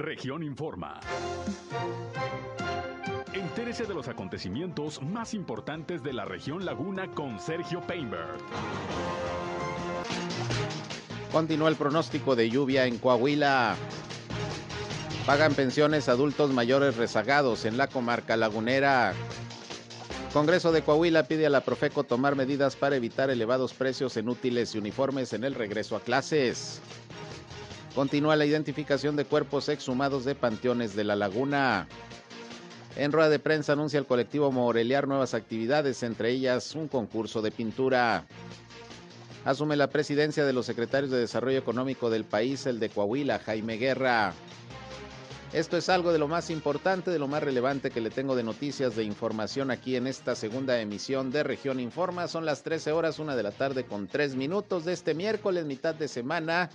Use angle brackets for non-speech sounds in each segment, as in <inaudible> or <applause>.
Región Informa. Entérese de los acontecimientos más importantes de la región Laguna con Sergio Painberg. Continúa el pronóstico de lluvia en Coahuila. Pagan pensiones adultos mayores rezagados en la comarca lagunera. Congreso de Coahuila pide a la Profeco tomar medidas para evitar elevados precios en útiles y uniformes en el regreso a clases. Continúa la identificación de cuerpos exhumados de panteones de la laguna. En rueda de prensa anuncia el colectivo Moreliar nuevas actividades, entre ellas un concurso de pintura. Asume la presidencia de los secretarios de Desarrollo Económico del país, el de Coahuila, Jaime Guerra. Esto es algo de lo más importante, de lo más relevante que le tengo de noticias, de información aquí en esta segunda emisión de Región Informa. Son las 13 horas, una de la tarde con tres minutos de este miércoles, mitad de semana.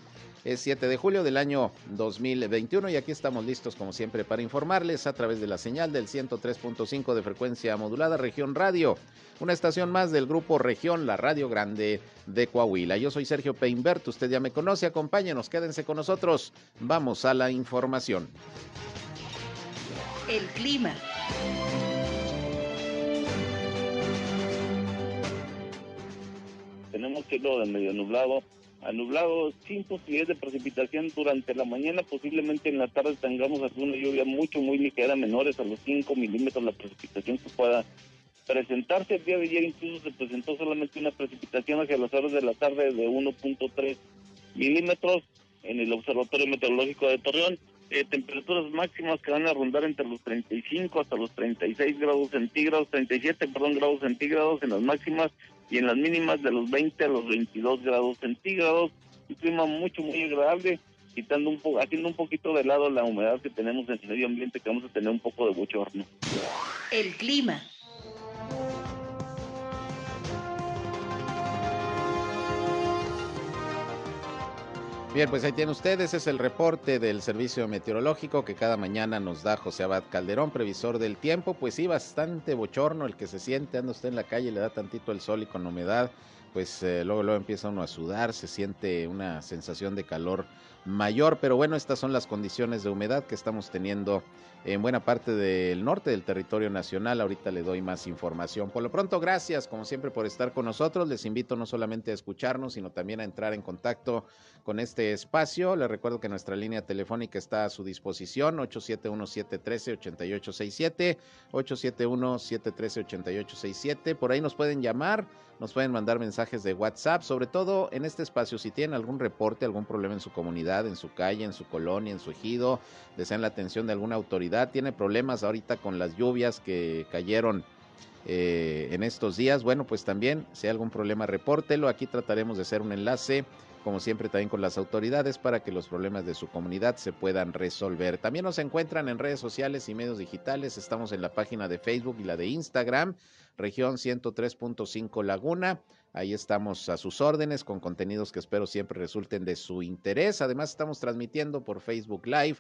Es 7 de julio del año 2021 y aquí estamos listos como siempre para informarles a través de la señal del 103.5 de frecuencia modulada Región Radio, una estación más del grupo Región, la Radio Grande de Coahuila. Yo soy Sergio Peinbert, usted ya me conoce, acompáñenos, quédense con nosotros. Vamos a la información. El clima. Tenemos cielo de medio nublado a nublado, sin posibilidades de precipitación durante la mañana, posiblemente en la tarde tengamos alguna lluvia mucho, muy ligera, menores a los 5 milímetros la precipitación que pueda presentarse. El día de ayer incluso se presentó solamente una precipitación hacia las horas de la tarde de 1.3 milímetros en el Observatorio Meteorológico de Torreón. Eh, temperaturas máximas que van a rondar entre los 35 hasta los 36 grados centígrados, 37, perdón, grados centígrados en las máximas y en las mínimas de los 20 a los 22 grados centígrados. Un clima mucho, muy agradable, quitando un poco, haciendo un poquito de lado la humedad que tenemos en el medio ambiente, que vamos a tener un poco de bochorno. El clima. Bien, pues ahí tienen ustedes, es el reporte del servicio meteorológico que cada mañana nos da José Abad Calderón, previsor del tiempo. Pues sí, bastante bochorno el que se siente, anda usted en la calle, le da tantito el sol y con humedad, pues eh, luego, luego empieza uno a sudar, se siente una sensación de calor mayor, pero bueno, estas son las condiciones de humedad que estamos teniendo en buena parte del norte del territorio nacional. Ahorita le doy más información. Por lo pronto, gracias como siempre por estar con nosotros. Les invito no solamente a escucharnos, sino también a entrar en contacto con este espacio. Les recuerdo que nuestra línea telefónica está a su disposición, 871-713-8867, 871-713-8867. Por ahí nos pueden llamar, nos pueden mandar mensajes de WhatsApp, sobre todo en este espacio, si tienen algún reporte, algún problema en su comunidad, en su calle, en su colonia, en su ejido, desean la atención de alguna autoridad, tiene problemas ahorita con las lluvias que cayeron eh, en estos días, bueno, pues también, si hay algún problema, repórtelo. Aquí trataremos de hacer un enlace como siempre también con las autoridades para que los problemas de su comunidad se puedan resolver. También nos encuentran en redes sociales y medios digitales, estamos en la página de Facebook y la de Instagram, región 103.5 Laguna. Ahí estamos a sus órdenes con contenidos que espero siempre resulten de su interés. Además estamos transmitiendo por Facebook Live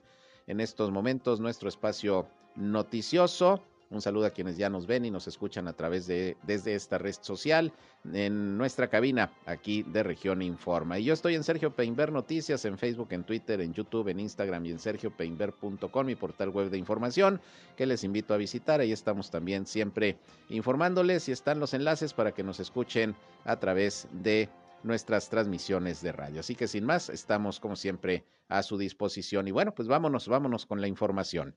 en estos momentos nuestro espacio noticioso. Un saludo a quienes ya nos ven y nos escuchan a través de desde esta red social en nuestra cabina aquí de Región Informa. Y yo estoy en Sergio Peinber Noticias en Facebook, en Twitter, en YouTube, en Instagram y en sergiopeinber.com, mi portal web de información que les invito a visitar. Ahí estamos también siempre informándoles y están los enlaces para que nos escuchen a través de nuestras transmisiones de radio. Así que sin más, estamos como siempre a su disposición. Y bueno, pues vámonos, vámonos con la información.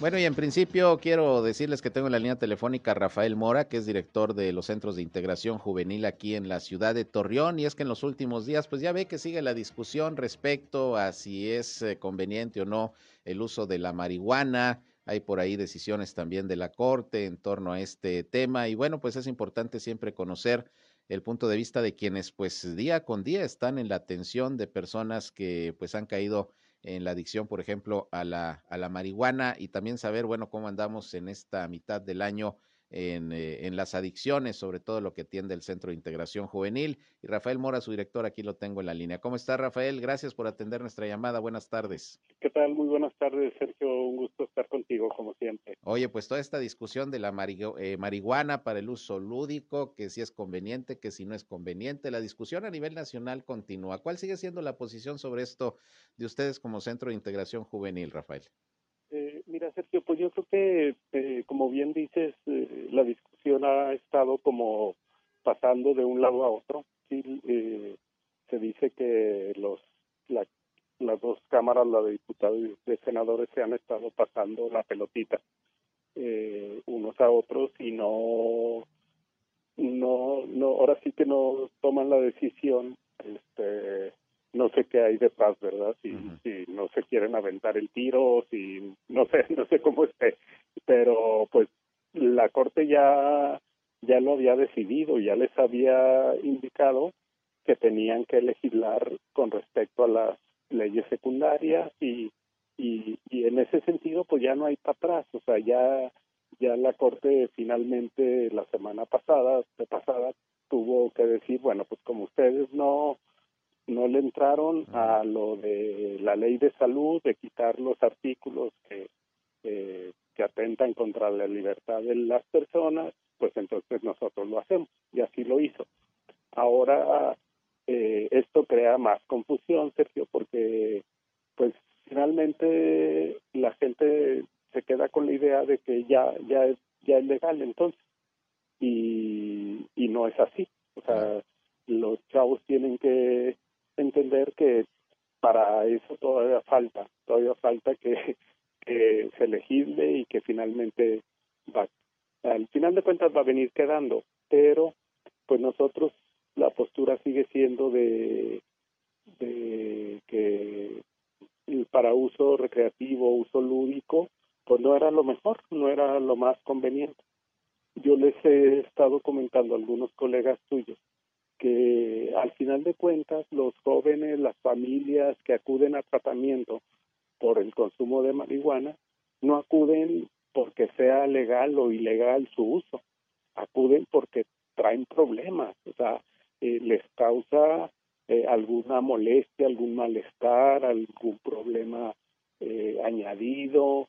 Bueno, y en principio quiero decirles que tengo en la línea telefónica a Rafael Mora, que es director de los Centros de Integración Juvenil aquí en la ciudad de Torreón. Y es que en los últimos días, pues ya ve que sigue la discusión respecto a si es eh, conveniente o no el uso de la marihuana. Hay por ahí decisiones también de la Corte en torno a este tema. Y bueno, pues es importante siempre conocer el punto de vista de quienes pues día con día están en la atención de personas que pues han caído en la adicción, por ejemplo, a la, a la marihuana y también saber, bueno, cómo andamos en esta mitad del año en, eh, en, las adicciones, sobre todo lo que tiende el Centro de Integración Juvenil. Y Rafael Mora, su director, aquí lo tengo en la línea. ¿Cómo está, Rafael? Gracias por atender nuestra llamada. Buenas tardes. ¿Qué tal? Muy buenas tardes, Sergio. Un gusto estar contigo, como siempre. Oye, pues toda esta discusión de la eh, marihuana para el uso lúdico, que si es conveniente, que si no es conveniente, la discusión a nivel nacional continúa. ¿Cuál sigue siendo la posición sobre esto de ustedes como Centro de Integración Juvenil, Rafael? Eh, mira, Sergio, pues yo creo que, eh, como bien dices, eh, la discusión ha estado como pasando de un lado a otro. Sí, se dice que los las dos cámaras, la de diputados y de senadores, se han estado pasando la pelotita unos a otros y no, no, no, ahora sí que no toman la decisión este no sé qué hay detrás, ¿verdad? Si, si no se quieren aventar el tiro, si no sé, <laughs> no sé cómo esté, pero pues la corte ya ya lo había decidido, ya les había indicado que tenían que legislar con respecto a las leyes secundarias y, y, y en ese sentido pues ya no hay para atrás, o sea, ya ya la corte finalmente la semana pasada, pasada tuvo que decir, bueno, pues como ustedes no no le entraron a lo de la ley de salud, de quitar los artículos que, que atentan contra la libertad de las personas, pues entonces nosotros lo hacemos y así lo hizo. Ahora eh, esto crea más confusión, Sergio, porque pues finalmente la gente se queda con la idea de que ya ya es ya es legal entonces y y no es así. O sea, los chavos tienen que entender que para eso todavía falta, todavía falta <laughs> que, se legisle y que finalmente va, al final de cuentas va a venir quedando, pero pues nosotros la postura sigue siendo de, que para uso recreativo, uso lúdico, pues no era lo mejor, no era lo más conveniente. Yo les he estado comentando a algunos colegas tuyos que al final de cuentas los jóvenes, las familias que acuden a tratamiento por el consumo de marihuana, no acuden porque sea legal o ilegal su uso, acuden porque traen problemas, o sea, eh, les causa eh, alguna molestia, algún malestar, algún problema eh, añadido,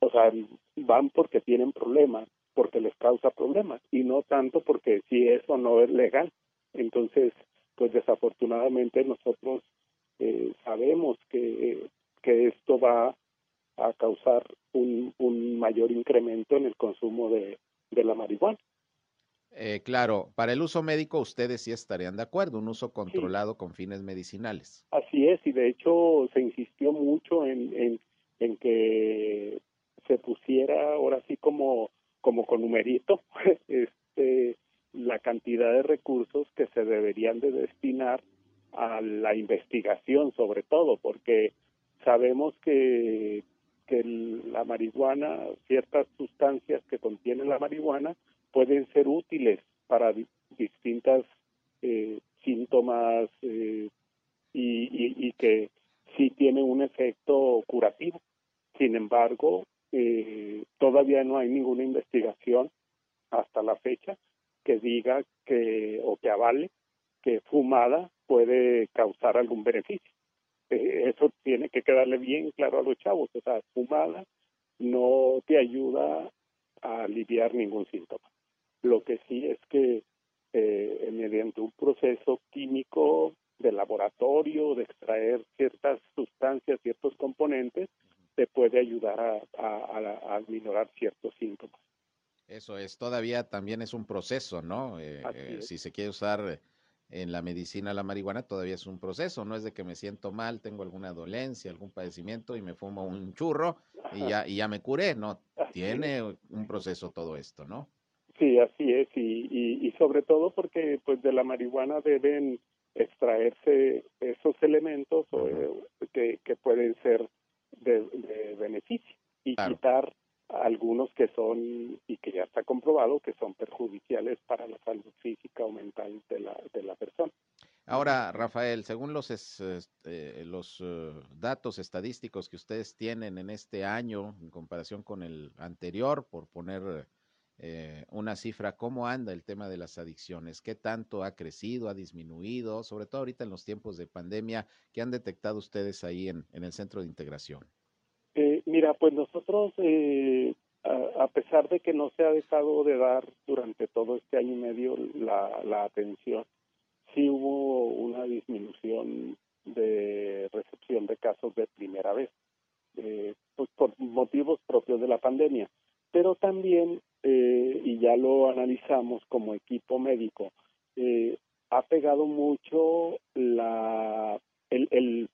o sea, van porque tienen problemas porque les causa problemas y no tanto porque si eso no es legal. Entonces, pues desafortunadamente nosotros eh, sabemos que, que esto va a causar un, un mayor incremento en el consumo de, de la marihuana. Eh, claro, para el uso médico ustedes sí estarían de acuerdo, un uso controlado con fines medicinales. Así es, y de hecho se insistió mucho en, en, en que se pusiera ahora sí como como con numerito <laughs> este, la cantidad de recursos que se deberían de destinar a la investigación sobre todo porque sabemos que que la marihuana ciertas sustancias que contiene la marihuana pueden ser útiles para distintas eh, síntomas eh, y, y, y que sí tiene un efecto curativo. Sin embargo eh, todavía no hay ninguna investigación hasta la fecha que diga que o que avale que fumada puede causar algún beneficio. Eh, eso tiene que quedarle bien claro a los chavos. O sea, fumada no te ayuda a aliviar ningún síntoma. Lo que sí es que eh, mediante un proceso químico de laboratorio, de extraer ciertas sustancias, ciertos componentes, te puede ayudar a, a, a, minorar ciertos síntomas. Eso es, todavía también es un proceso, ¿no? Eh, eh, si se quiere usar en la medicina la marihuana, todavía es un proceso, no es de que me siento mal, tengo alguna dolencia, algún padecimiento y me fumo un churro y ya, y ya me curé, ¿no? Tiene un proceso todo esto, ¿no? Sí, así es, y, y, y sobre todo porque pues de la marihuana deben extraerse esos elementos eh, que, que pueden ser de, beneficio y quitar algunos que son y que ya está comprobado que son perjudiciales para la salud física o mental de la, de la persona. Ahora, Rafael, según los, este, los eh, datos estadísticos que ustedes tienen en este año en comparación con el anterior, por poner eh, una cifra, ¿cómo anda el tema de las adicciones? ¿Qué tanto ha crecido, ha disminuido? Sobre todo ahorita en los tiempos de pandemia, ¿qué han detectado ustedes ahí en, el centro de integración? Eh, mira, pues nosotros, a, pesar de que no se ha dejado de dar durante todo este año y medio la atención, sí hubo una disminución de recepción de casos de primera vez, eh, pues por motivos propios de la pandemia. Pero también, eh, y ya lo analizamos como equipo médico, eh, ha pegado mucho la, el, el,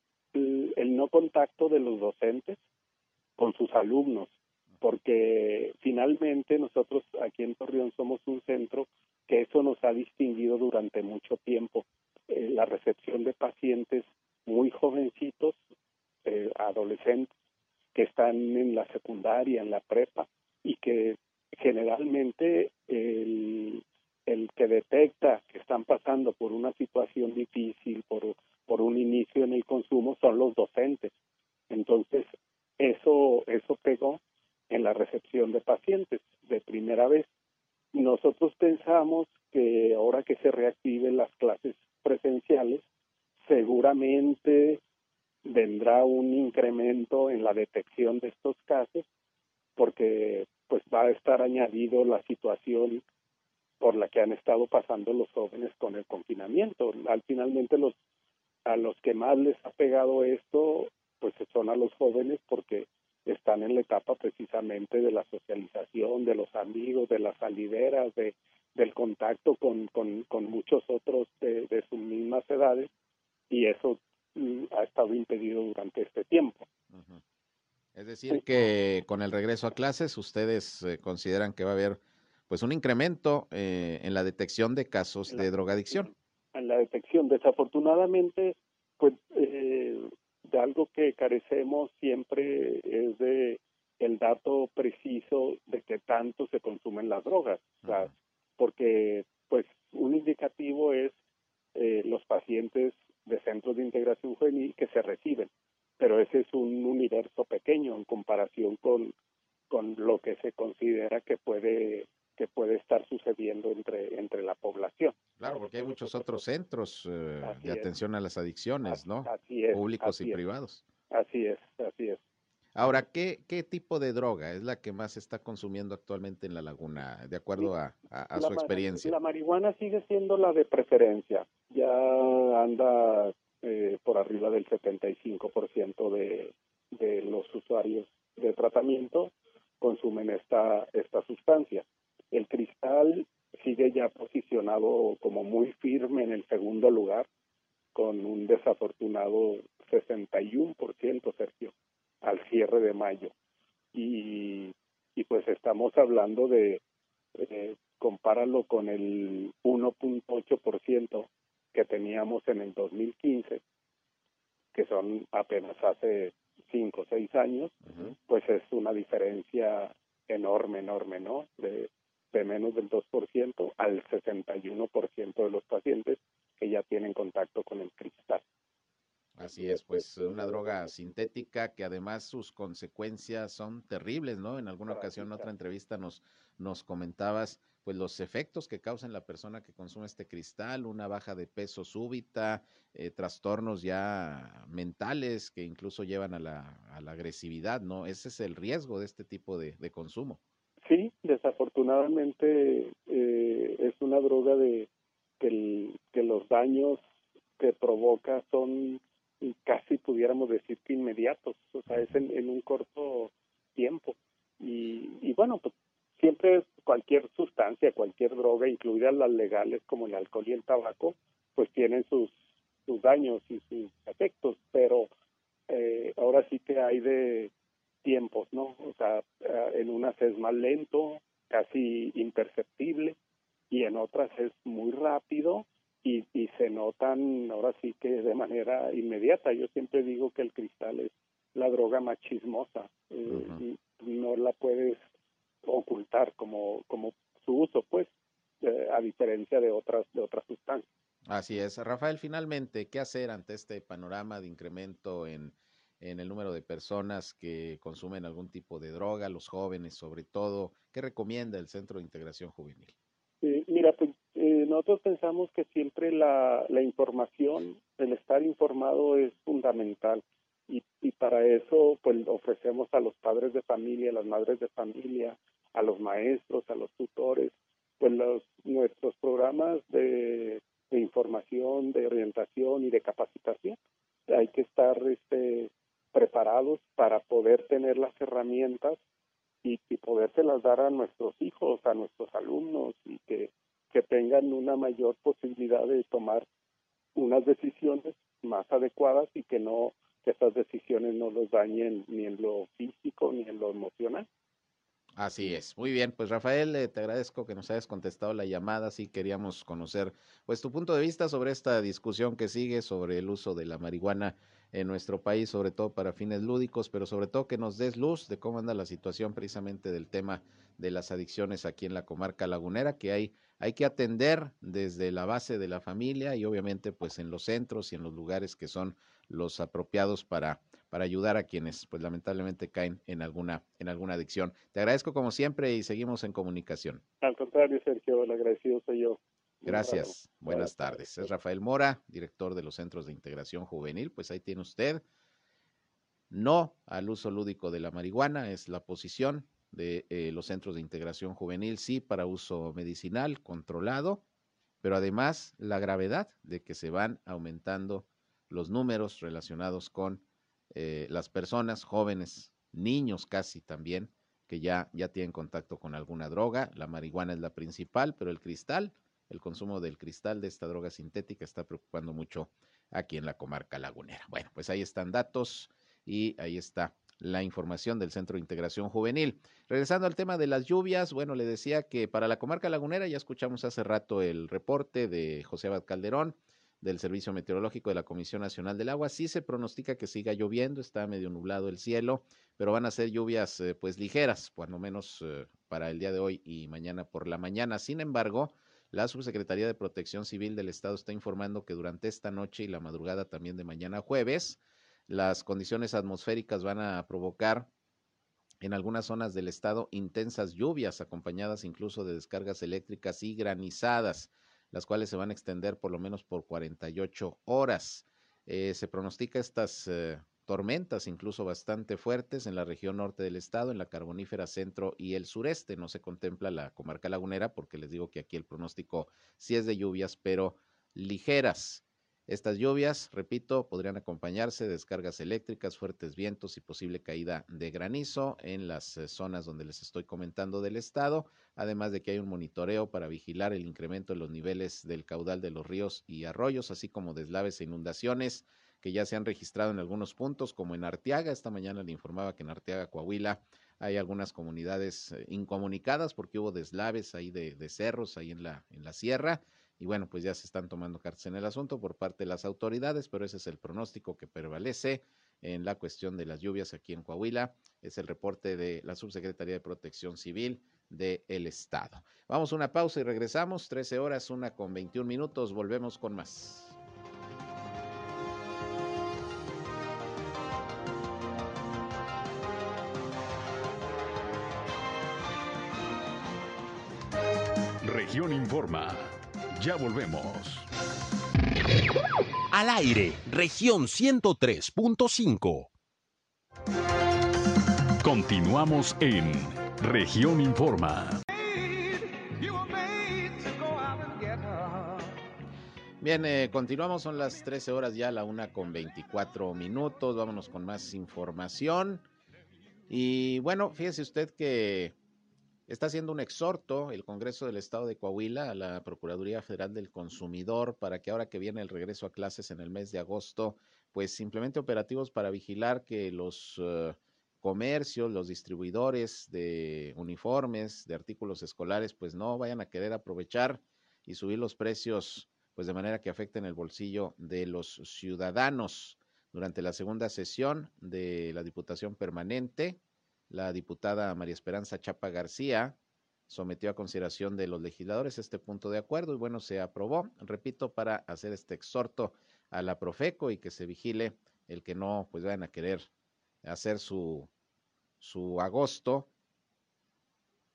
el no contacto de los docentes con sus alumnos, porque finalmente nosotros aquí en Torreón somos un centro que eso nos ha distinguido durante mucho tiempo. Eh, la recepción de pacientes muy jovencitos, eh, adolescentes, que están en la secundaria, en la prepa, y que generalmente el, el que detecta que están pasando por una situación difícil, por, por un inicio en el consumo, son los docentes. Entonces, eso, eso pegó en la recepción de pacientes de primera vez. Nosotros pensamos que ahora que se reactiven las clases presenciales, seguramente vendrá un incremento en la detección de estos casos porque pues va a estar añadido la situación por la que han estado pasando los jóvenes con el confinamiento. Al finalmente los a los que más les ha pegado esto pues son a los jóvenes porque están en la etapa precisamente de la socialización, de los amigos, de las salideras, de, del contacto con, con, muchos otros de, sus mismas edades y eso mm, ha estado impedido durante este tiempo. Es decir, que con el regreso a clases ustedes eh, consideran que va a haber pues un incremento eh, en la detección de casos de drogadicción. En la detección, desafortunadamente, pues eh, de algo que carecemos siempre es de el dato preciso de qué tanto se consumen las drogas, porque pues un indicativo es eh, los pacientes de centros de integración juvenil que se reciben, pero ese es un universo pequeño en comparación con, con lo que se considera que puede que puede estar sucediendo entre, entre la población. Claro, porque hay muchos otros centros eh, de atención a las adicciones, ¿no? Así es. Públicos y privados. Así es, así es. Ahora, ¿qué, ¿qué tipo de droga es la que más se está consumiendo actualmente en la laguna, de acuerdo a, su experiencia? La marihuana sigue siendo la de preferencia. Ya anda arriba del 75% de, de los usuarios de tratamiento consumen esta, esta sustancia. El cristal sigue ya posicionado como muy firme en el segundo lugar, con un desafortunado 61%, Sergio, al cierre de mayo. Y, y pues estamos hablando de, eh, compáralo con el 1.8% que teníamos en el 2015, que son apenas hace 5 o 6 años, pues es una diferencia enorme, enorme, ¿no? De, de menos del 2% al 61% de los pacientes que ya tienen contacto con el cristal. Así es, pues una droga sintética que además sus consecuencias son terribles, ¿no? En alguna ocasión, en otra entrevista nos, nos comentabas, pues los efectos que causa en la persona que consume este cristal, una baja de peso súbita, eh, trastornos ya mentales que incluso llevan a la, a la agresividad, ¿no? Ese es el riesgo de este tipo de, de consumo. Sí, desafortunadamente eh, es una droga de que, que los daños que provoca son casi pudiéramos decir que inmediatos, o sea, es en, un corto tiempo. Y, y bueno, pues siempre cualquier sustancia, cualquier droga, incluidas las legales como el alcohol y el tabaco, pues tienen sus, sus daños y sus efectos, pero eh, ahora sí que hay de tiempos, ¿no? O sea, eh, en unas es más lento, casi imperceptible, y en otras es muy rápido y, y se notan ahora sí que de manera inmediata. Yo siempre digo que el cristal es la droga más chismosa, eh, no la puedes ocultar como, como su uso, pues, eh, a diferencia de otras, de otras sustancias. Así es. Rafael, finalmente, ¿qué hacer ante este panorama de incremento en, en el número de personas que consumen algún tipo de droga, los jóvenes sobre todo? ¿Qué recomienda el Centro de Integración Juvenil? Nosotros pensamos que siempre la, la información, el estar informado es fundamental y, y para eso pues ofrecemos a los padres de familia, a las madres de familia, a los maestros, a los tutores, pues los, nuestros programas de, información, de orientación y de capacitación. Hay que estar este, preparados para poder tener las herramientas y, y podérselas dar a nuestros hijos, a nuestros alumnos y que, que tengan una mayor posibilidad de tomar unas decisiones más adecuadas y que no que esas decisiones no los dañen ni en lo físico ni en lo emocional. Así es. Muy bien, pues Rafael, eh, te agradezco que nos hayas contestado la llamada. Sí queríamos conocer pues tu punto de vista sobre esta discusión que sigue sobre el uso de la marihuana en nuestro país, sobre todo para fines lúdicos, pero sobre todo que nos des luz de cómo anda la situación precisamente del tema de las adicciones aquí en la comarca lagunera, que hay, hay que atender desde la base de la familia y obviamente pues en los centros y en los lugares que son los apropiados para para ayudar a quienes pues lamentablemente caen en alguna en alguna adicción. Te agradezco como siempre y seguimos en comunicación. Al contrario, Sergio, el agradecido soy yo. Gracias. Buenas tardes. Es Rafael Mora, director de los Centros de Integración Juvenil. Pues ahí tiene usted. No al uso lúdico de la marihuana es la posición de eh, los centros de integración juvenil, sí para uso medicinal controlado, pero además la gravedad de que se van aumentando los números relacionados con eh, las personas jóvenes, niños casi también, que ya, ya tienen contacto con alguna droga. La marihuana es la principal, pero el cristal, el consumo del cristal de esta droga sintética está preocupando mucho aquí en la comarca lagunera. Bueno, pues ahí están datos y ahí está la información del Centro de Integración Juvenil. Regresando al tema de las lluvias, bueno, le decía que para la comarca lagunera ya escuchamos hace rato el reporte de José Abad Calderón del Servicio Meteorológico de la Comisión Nacional del Agua. Sí se pronostica que siga lloviendo, está medio nublado el cielo, pero van a ser lluvias eh, pues ligeras, cuando menos eh, para el día de hoy y mañana por la mañana. Sin embargo, la Subsecretaría de Protección Civil del Estado está informando que durante esta noche y la madrugada también de mañana jueves, las condiciones atmosféricas van a provocar en algunas zonas del estado intensas lluvias acompañadas incluso de descargas eléctricas y granizadas las cuales se van a extender por lo menos por 48 horas. Eh, se pronostica estas eh, tormentas, incluso bastante fuertes, en la región norte del estado, en la carbonífera centro y el sureste. No se contempla la comarca lagunera porque les digo que aquí el pronóstico sí es de lluvias, pero ligeras. Estas lluvias, repito, podrían acompañarse de descargas eléctricas, fuertes vientos y posible caída de granizo en las eh, zonas donde les estoy comentando del estado, además de que hay un monitoreo para vigilar el incremento de los niveles del caudal de los ríos y arroyos, así como deslaves e inundaciones que ya se han registrado en algunos puntos, como en Arteaga. Esta mañana le informaba que en Arteaga, Coahuila, hay algunas comunidades eh, incomunicadas porque hubo deslaves ahí de, cerros ahí en la, en la sierra y bueno, pues ya se están tomando cartas en el asunto por parte de las autoridades, pero ese es el pronóstico que prevalece en la cuestión de las lluvias aquí en Coahuila. Es el reporte de la Subsecretaría de Protección Civil del Estado. Vamos a una pausa y regresamos. 13 horas, una con 21 minutos. Volvemos con más. Región Informa. Ya volvemos. Al aire, región 103.5. Continuamos en región Informa. Bien, eh, continuamos, son las 13 horas ya, la una con 24 minutos. Vámonos con más información. Y bueno, fíjese usted que Está haciendo un exhorto el Congreso del Estado de Coahuila a la Procuraduría Federal del Consumidor para que ahora que viene el regreso a clases en el mes de agosto, pues simplemente operativos para vigilar que los eh, comercios, los distribuidores de uniformes, de artículos escolares, pues no vayan a querer aprovechar y subir los precios, pues de manera que afecten el bolsillo de los ciudadanos. Durante la segunda sesión de la Diputación Permanente, la diputada María Esperanza Chapa García sometió a consideración de los legisladores este punto de acuerdo y bueno, se aprobó, repito, para hacer este exhorto a la Profeco y que se vigile el que no pues vayan a querer hacer su, su agosto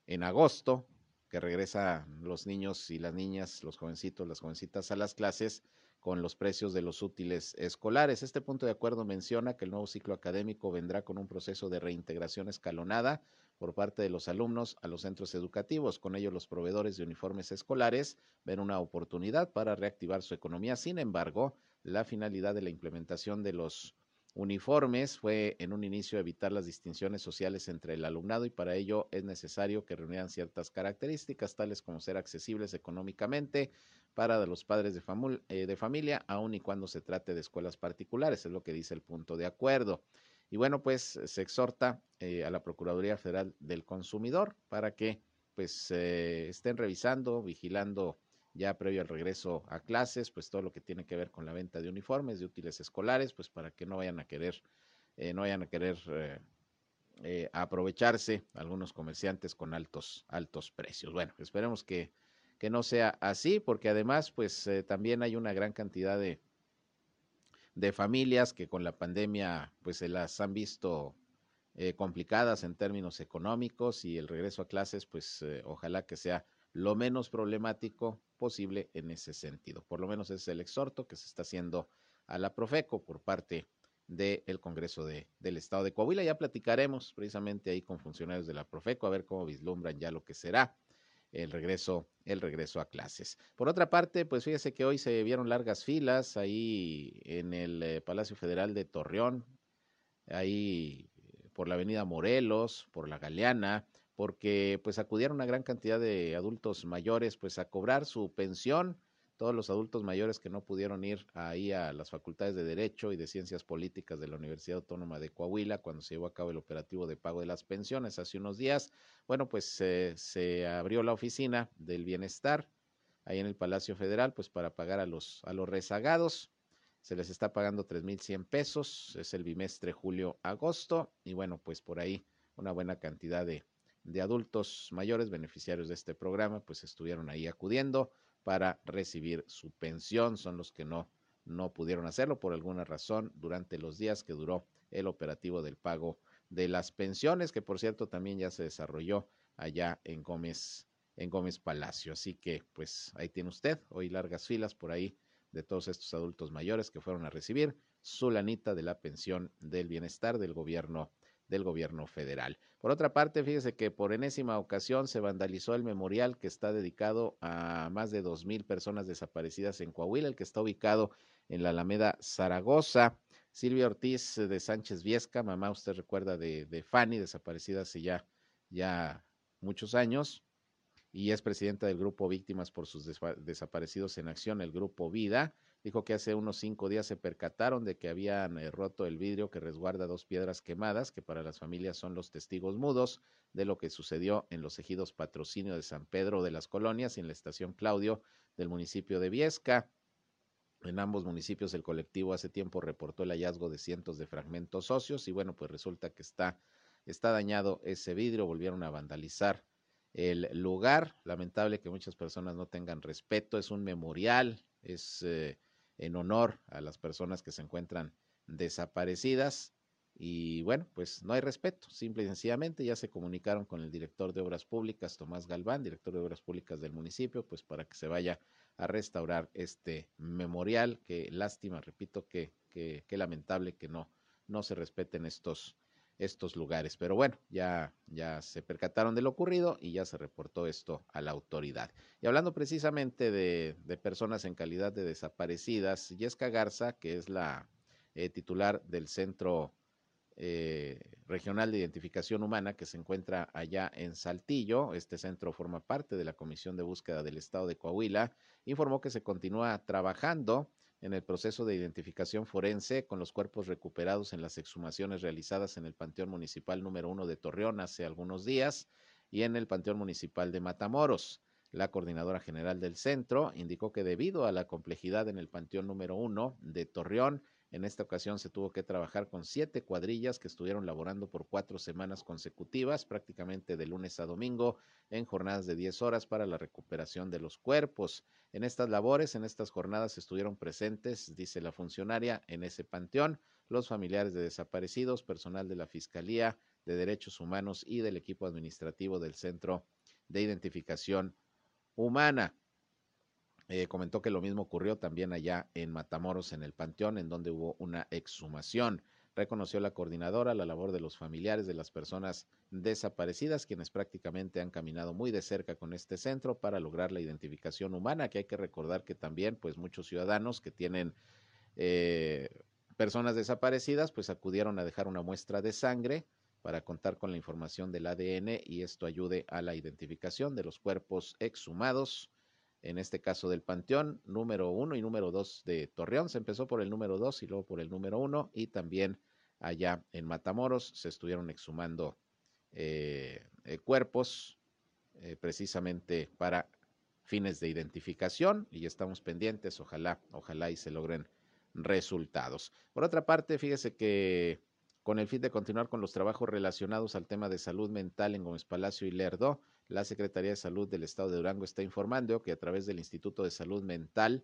en agosto, que regresan los niños y las niñas, los jovencitos, las jovencitas a las clases con los precios de los útiles escolares. Este punto de acuerdo menciona que el nuevo ciclo académico vendrá con un proceso de reintegración escalonada por parte de los alumnos a los centros educativos. Con ello, los proveedores de uniformes escolares ven una oportunidad para reactivar su economía. Sin embargo, la finalidad de la implementación de los uniformes fue en un inicio evitar las distinciones sociales entre el alumnado y para ello es necesario que reunieran ciertas características tales como ser accesibles económicamente para los padres de, eh, de familia, aun y cuando se trate de escuelas particulares, es lo que dice el punto de acuerdo. Y bueno, pues se exhorta eh, a la Procuraduría Federal del Consumidor para que pues estén revisando, vigilando ya previo al regreso a clases, pues todo lo que tiene que ver con la venta de uniformes, de útiles escolares, pues para que no vayan a querer, eh, no vayan a querer aprovecharse algunos comerciantes con altos, altos precios. Bueno, esperemos que, que no sea así, porque además, pues también hay una gran cantidad de, de familias que con la pandemia, pues se las han visto complicadas en términos económicos y el regreso a clases, pues ojalá que sea lo menos problemático posible en ese sentido. Por lo menos es el exhorto que se está haciendo a la Profeco por parte del Congreso de, del Estado de Coahuila. Ya platicaremos precisamente ahí con funcionarios de la Profeco a ver cómo vislumbran ya lo que será el regreso, el regreso a clases. Por otra parte, pues fíjese que hoy se vieron largas filas ahí en el eh, Palacio Federal de Torreón, ahí por la Avenida Morelos, por la Galeana, porque pues acudieron una gran cantidad de adultos mayores pues a cobrar su pensión, todos los adultos mayores que no pudieron ir ahí a las facultades de Derecho y de Ciencias Políticas de la Universidad Autónoma de Coahuila cuando se llevó a cabo el operativo de pago de las pensiones hace unos días, bueno pues se abrió la oficina del bienestar ahí en el Palacio Federal pues para pagar a los, a los rezagados. Se les está pagando 3.100 pesos, es el bimestre julio-agosto y bueno pues por ahí una buena cantidad de, de adultos mayores beneficiarios de este programa, pues estuvieron ahí acudiendo para recibir su pensión. Son los que no, no pudieron hacerlo por alguna razón durante los días que duró el operativo del pago de las pensiones, que por cierto también ya se desarrolló allá en Gómez, en Gómez Palacio. Así que, pues ahí tiene usted, hoy largas filas por ahí de todos estos adultos mayores que fueron a recibir su lanita de la pensión del bienestar del gobierno del gobierno federal. Por otra parte, fíjese que por enésima ocasión se vandalizó el memorial que está dedicado a más de dos mil personas desaparecidas en Coahuila, el que está ubicado en la Alameda Zaragoza. Silvia Ortiz de Sánchez Viesca, mamá, usted recuerda de, Fanny, desaparecida hace ya, ya muchos años, y es presidenta del grupo Víctimas por sus desaparecidos en acción, el grupo Vida. Dijo que hace unos cinco días se percataron de que habían eh, roto el vidrio que resguarda dos piedras quemadas, que para las familias son los testigos mudos de lo que sucedió en los ejidos Patrocinio de San Pedro de las Colonias y en la estación Claudio del municipio de Viesca. En ambos municipios el colectivo hace tiempo reportó el hallazgo de cientos de fragmentos óseos y bueno, pues resulta que está, está dañado ese vidrio, volvieron a vandalizar el lugar. Lamentable que muchas personas no tengan respeto, es un memorial, es eh, en honor a las personas que se encuentran desaparecidas. Y bueno, pues no hay respeto, simple y sencillamente ya se comunicaron con el director de Obras Públicas, Tomás Galván, director de Obras Públicas del municipio, pues para que se vaya a restaurar este memorial, que lástima, repito, que, que, lamentable que no, no se respeten estos, estos lugares. Pero bueno, ya, ya se percataron de lo ocurrido y ya se reportó esto a la autoridad. Y hablando precisamente de, de personas en calidad de desaparecidas, Yesca Garza, que es la eh, titular del Centro eh, Regional de Identificación Humana que se encuentra allá en Saltillo, este centro forma parte de la Comisión de Búsqueda del Estado de Coahuila, informó que se continúa trabajando en el proceso de identificación forense con los cuerpos recuperados en las exhumaciones realizadas en el Panteón Municipal número uno de Torreón hace algunos días y en el Panteón Municipal de Matamoros. La coordinadora general del centro indicó que debido a la complejidad en el Panteón número uno de Torreón, En esta ocasión se tuvo que trabajar con siete cuadrillas que estuvieron laborando por cuatro semanas consecutivas, prácticamente de lunes a domingo, en jornadas de 10 horas para la recuperación de los cuerpos. En estas labores, en estas jornadas estuvieron presentes, dice la funcionaria, en ese panteón, los familiares de desaparecidos, personal de la Fiscalía de Derechos Humanos y del equipo administrativo del Centro de Identificación Humana. Eh, comentó que lo mismo ocurrió también allá en Matamoros, en el Panteón, en donde hubo una exhumación. Reconoció la coordinadora la labor de los familiares de las personas desaparecidas, quienes prácticamente han caminado muy de cerca con este centro para lograr la identificación humana, que hay que recordar que también, pues muchos ciudadanos que tienen eh, personas desaparecidas, pues acudieron a dejar una muestra de sangre para contar con la información del ADN y esto ayude a la identificación de los cuerpos exhumados en este caso del Panteón, número uno y número dos de Torreón. Se empezó por el número dos y luego por el número uno y también allá en Matamoros se estuvieron exhumando eh, eh, cuerpos eh, precisamente para fines de identificación y estamos pendientes, ojalá, ojalá y se logren resultados. Por otra parte, fíjese que con el fin de continuar con los trabajos relacionados al tema de salud mental en Gómez Palacio y Lerdo, la Secretaría de Salud del Estado de Durango está informando que a través del Instituto de Salud Mental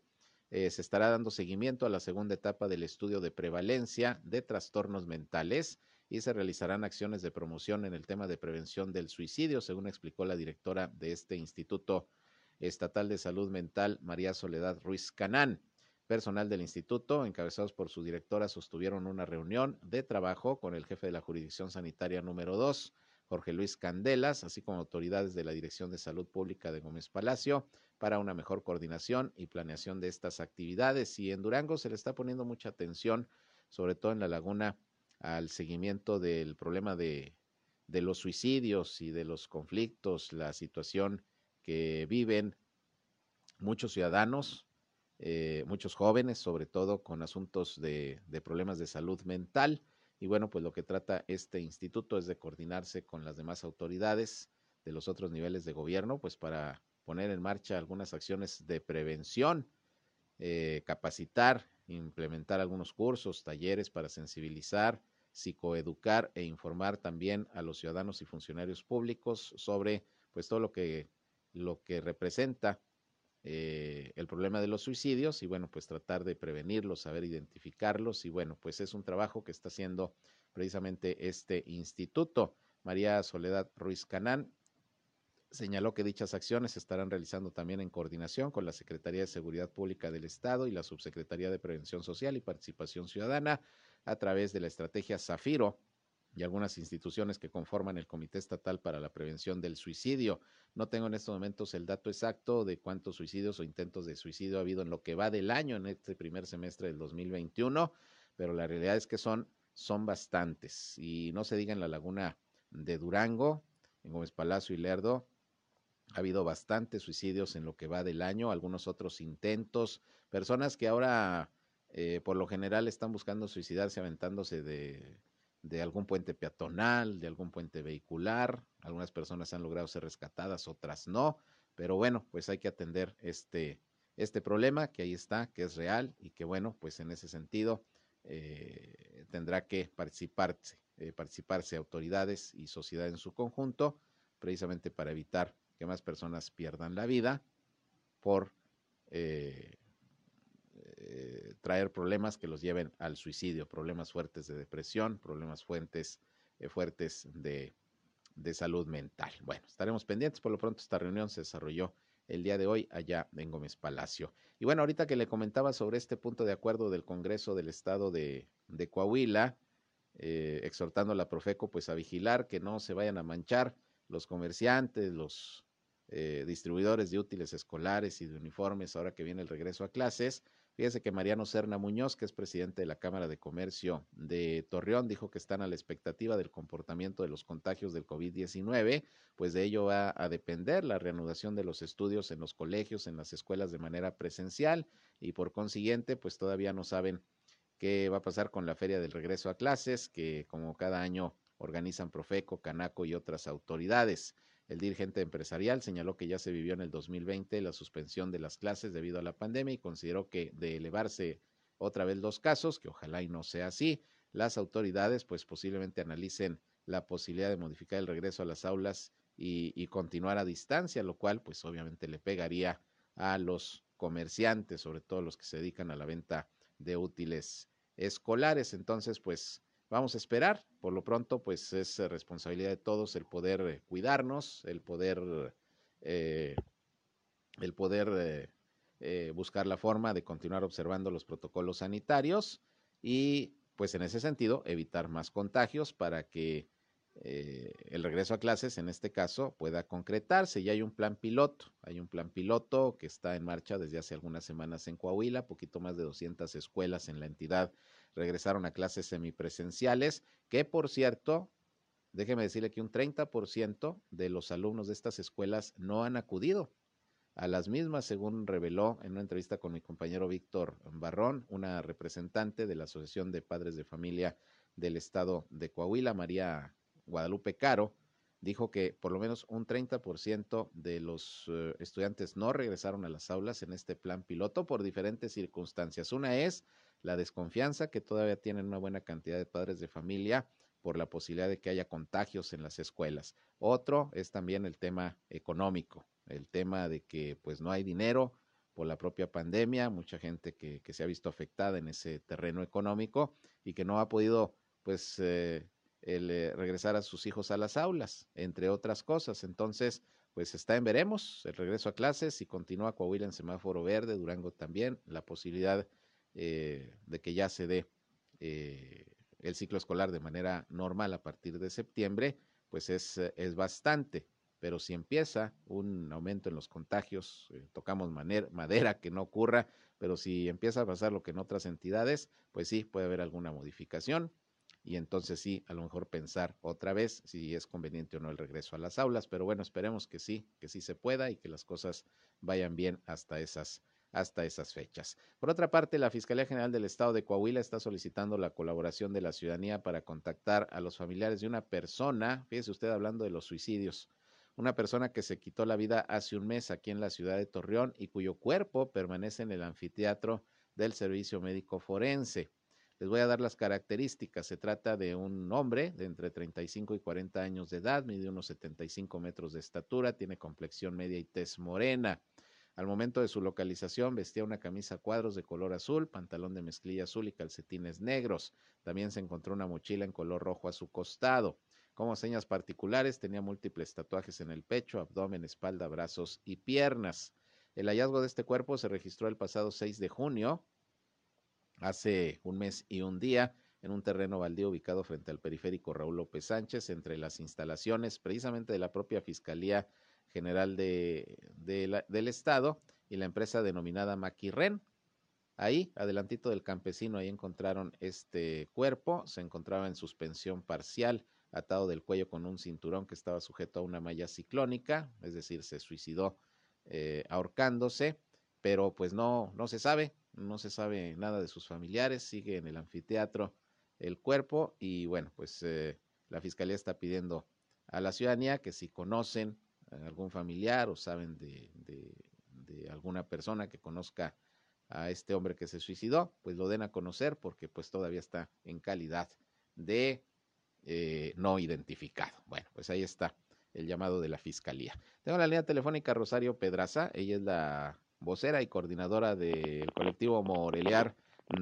eh, se estará dando seguimiento a la segunda etapa del estudio de prevalencia de trastornos mentales y se realizarán acciones de promoción en el tema de prevención del suicidio, según explicó la directora de este Instituto Estatal de Salud Mental, María Soledad Ruiz Canán. Personal del instituto, encabezados por su directora, sostuvieron una reunión de trabajo con el jefe de la jurisdicción sanitaria número 2, Jorge Luis Candelas, así como autoridades de la Dirección de Salud Pública de Gómez Palacio, para una mejor coordinación y planeación de estas actividades. Y en Durango se le está poniendo mucha atención, sobre todo en la laguna, al seguimiento del problema de, los suicidios y de los conflictos, la situación que viven muchos ciudadanos, eh, muchos jóvenes, sobre todo con asuntos de problemas de salud mental. Y bueno, pues lo que trata este instituto es de coordinarse con las demás autoridades de los otros niveles de gobierno, pues para poner en marcha algunas acciones de prevención, eh, capacitar, implementar algunos cursos, talleres para sensibilizar, psicoeducar e informar también a los ciudadanos y funcionarios públicos sobre pues todo lo que lo que representa eh, el problema de los suicidios y bueno, pues tratar de prevenirlos, saber identificarlos y bueno, pues es un trabajo que está haciendo precisamente este instituto. María Soledad Ruiz Canán señaló que dichas acciones se estarán realizando también en coordinación con la Secretaría de Seguridad Pública del Estado y la Subsecretaría de Prevención Social y Participación Ciudadana a través de la estrategia Zafiro y algunas instituciones que conforman el Comité Estatal para la Prevención del Suicidio. No tengo en estos momentos el dato exacto de cuántos suicidios o intentos de suicidio ha habido en lo que va del año, en este primer semestre del 2021, pero la realidad es que son, son bastantes. Y no se diga en la laguna de Durango, en Gómez Palacio y Lerdo, ha habido bastantes suicidios en lo que va del año, algunos otros intentos, personas que ahora eh, por lo general están buscando suicidarse aventándose de de algún puente peatonal, de algún puente vehicular. Algunas personas han logrado ser rescatadas, otras no. Pero bueno, pues hay que atender este, este problema que ahí está, que es real y que bueno, pues en ese sentido eh, tendrá que participarse, eh, participarse autoridades y sociedad en su conjunto, precisamente para evitar que más personas pierdan la vida por eh, eh, traer problemas que los lleven al suicidio, problemas fuertes de depresión, problemas fuentes, eh, fuertes de, de salud mental. Bueno, estaremos pendientes. Por lo pronto, esta reunión se desarrolló el día de hoy allá en Gómez Palacio. Y bueno, ahorita que le comentaba sobre este punto de acuerdo del Congreso del Estado de, de Coahuila, eh, exhortando a la Profeco pues a vigilar que no se vayan a manchar los comerciantes, los eh, distribuidores de útiles escolares y de uniformes ahora que viene el regreso a clases, Fíjese que Mariano Serna Muñoz, que es presidente de la Cámara de Comercio de Torreón, dijo que están a la expectativa del comportamiento de los contagios del COVID-19, pues de ello va a depender la reanudación de los estudios en los colegios, en las escuelas de manera presencial y por consiguiente, pues todavía no saben qué va a pasar con la feria del regreso a clases, que como cada año organizan Profeco, Canaco y otras autoridades. El dirigente empresarial señaló que ya se vivió en el 2020 la suspensión de las clases debido a la pandemia y consideró que de elevarse otra vez los casos, que ojalá y no sea así, las autoridades pues posiblemente analicen la posibilidad de modificar el regreso a las aulas y, y continuar a distancia, lo cual pues obviamente le pegaría a los comerciantes, sobre todo los que se dedican a la venta de útiles escolares. Entonces, pues vamos a esperar. Por lo pronto, pues es responsabilidad de todos el poder eh, cuidarnos, el poder, eh, el poder eh, buscar la forma de continuar observando los protocolos sanitarios y, pues en ese sentido, evitar más contagios para que el regreso a clases, en este caso, pueda concretarse. Ya hay un plan piloto, hay un plan piloto que está en marcha desde hace algunas semanas en Coahuila, poquito más de 200 escuelas en la entidad regresaron a clases semipresenciales, que por cierto, déjeme decirle que un 30% de los alumnos de estas escuelas no han acudido a las mismas, según reveló en una entrevista con mi compañero Víctor Barrón, una representante de la Asociación de Padres de Familia del Estado de Coahuila, María Guadalupe Caro, dijo que por lo menos un 30% de los eh, estudiantes no regresaron a las aulas en este plan piloto por diferentes circunstancias. Una es la desconfianza que todavía tienen una buena cantidad de padres de familia por la posibilidad de que haya contagios en las escuelas. Otro es también el tema económico, el tema de que pues no hay dinero por la propia pandemia, mucha gente que, se ha visto afectada en ese terreno económico y que no ha podido pues eh, el, eh, regresar a sus hijos a las aulas, entre otras cosas. Entonces, pues está en veremos el regreso a clases y continúa Coahuila en semáforo verde, Durango también, la posibilidad eh, de que ya se dé eh, el ciclo escolar de manera normal a partir de septiembre, pues es, eh, es bastante. Pero si empieza un aumento en los contagios, tocamos madera que no ocurra, pero si empieza a pasar lo que en otras entidades, pues sí, puede haber alguna modificación y entonces sí, a lo mejor pensar otra vez si es conveniente o no el regreso a las aulas, pero bueno, esperemos que sí, que sí se pueda y que las cosas vayan bien hasta esas hasta esas fechas. Por otra parte, la Fiscalía General del Estado de Coahuila está solicitando la colaboración de la ciudadanía para contactar a los familiares de una persona, fíjese usted hablando de los suicidios, una persona que se quitó la vida hace un mes aquí en la ciudad de Torreón y cuyo cuerpo permanece en el anfiteatro del Servicio Médico Forense. Les voy a dar las características. Se trata de un hombre de entre 35 y 40 años de edad, mide unos 75 metros de estatura, tiene complexión media y tez morena. Al momento de su localización vestía una camisa cuadros de color azul, pantalón de mezclilla azul y calcetines negros. También se encontró una mochila en color rojo a su costado. Como señas particulares tenía múltiples tatuajes en el pecho, abdomen, espalda, brazos y piernas. El hallazgo de este cuerpo se registró el pasado 6 de junio, hace un mes y un día, en un terreno baldío ubicado frente al periférico Raúl López Sánchez, entre las instalaciones precisamente de la propia Fiscalía General de, del Estado y la empresa denominada Maquirren. Ahí, adelantito del campesino, ahí encontraron este cuerpo, se encontraba en suspensión parcial, atado del cuello con un cinturón que estaba sujeto a una malla ciclónica, es decir, se suicidó eh, ahorcándose, pero pues no, no se sabe, no se sabe nada de sus familiares, sigue en el anfiteatro el cuerpo y bueno, pues eh, la fiscalía está pidiendo a la ciudadanía que si conocen algún familiar o saben de, de, alguna persona que conozca a este hombre que se suicidó, pues lo den a conocer porque pues todavía está en calidad de eh, no identificado. Bueno, pues ahí está el llamado de la fiscalía. Tengo la línea telefónica Rosario Pedraza, ella es la vocera y coordinadora del colectivo Morelear